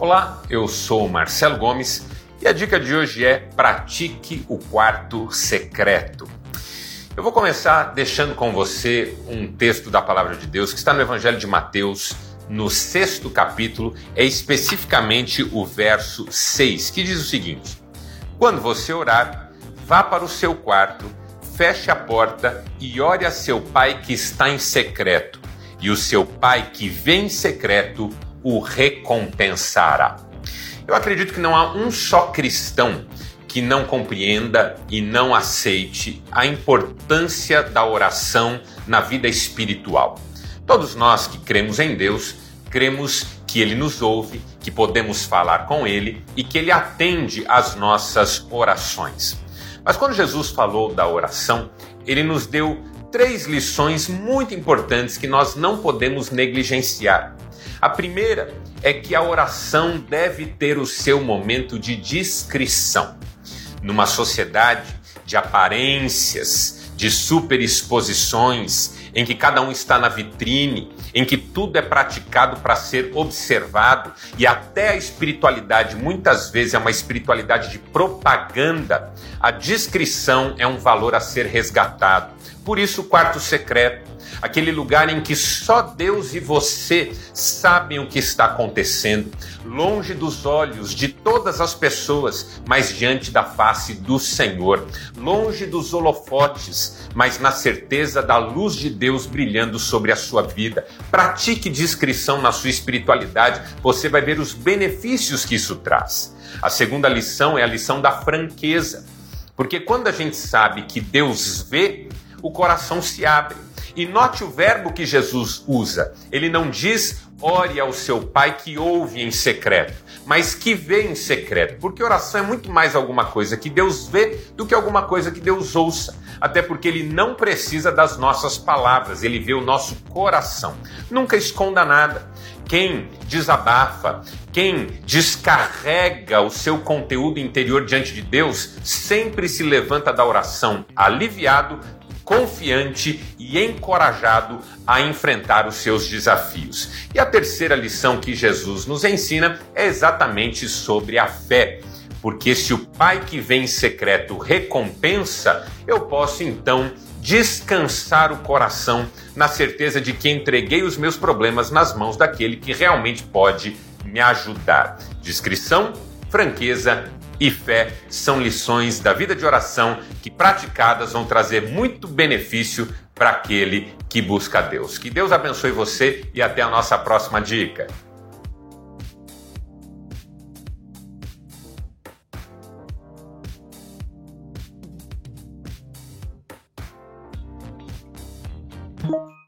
Olá, eu sou Marcelo Gomes e a dica de hoje é pratique o quarto secreto. Eu vou começar deixando com você um texto da palavra de Deus que está no Evangelho de Mateus, no sexto capítulo, é especificamente o verso 6, que diz o seguinte: Quando você orar, vá para o seu quarto, feche a porta e ore a seu pai que está em secreto, e o seu pai que vem em secreto o recompensará. Eu acredito que não há um só cristão que não compreenda e não aceite a importância da oração na vida espiritual. Todos nós que cremos em Deus, cremos que Ele nos ouve, que podemos falar com Ele e que Ele atende às nossas orações. Mas quando Jesus falou da oração, Ele nos deu três lições muito importantes que nós não podemos negligenciar. A primeira é que a oração deve ter o seu momento de discrição. Numa sociedade de aparências, de superexposições, em que cada um está na vitrine, em que tudo é praticado para ser observado e até a espiritualidade muitas vezes é uma espiritualidade de propaganda, a discrição é um valor a ser resgatado. Por isso, o quarto secreto aquele lugar em que só Deus e você sabem o que está acontecendo, longe dos olhos de todas as pessoas, mas diante da face do Senhor, longe dos holofotes, mas na certeza da luz de Deus brilhando sobre a sua vida. Pratique discrição na sua espiritualidade, você vai ver os benefícios que isso traz. A segunda lição é a lição da franqueza. Porque quando a gente sabe que Deus vê, o coração se abre. E note o verbo que Jesus usa. Ele não diz ore ao seu pai que ouve em secreto, mas que vê em secreto, porque oração é muito mais alguma coisa que Deus vê do que alguma coisa que Deus ouça. Até porque ele não precisa das nossas palavras, ele vê o nosso coração. Nunca esconda nada. Quem desabafa, quem descarrega o seu conteúdo interior diante de Deus, sempre se levanta da oração aliviado confiante e encorajado a enfrentar os seus desafios. E a terceira lição que Jesus nos ensina é exatamente sobre a fé. Porque se o Pai que vem em secreto recompensa, eu posso então descansar o coração na certeza de que entreguei os meus problemas nas mãos daquele que realmente pode me ajudar. Discrição, franqueza e fé são lições da vida de oração que praticadas vão trazer muito benefício para aquele que busca Deus. Que Deus abençoe você e até a nossa próxima dica. thank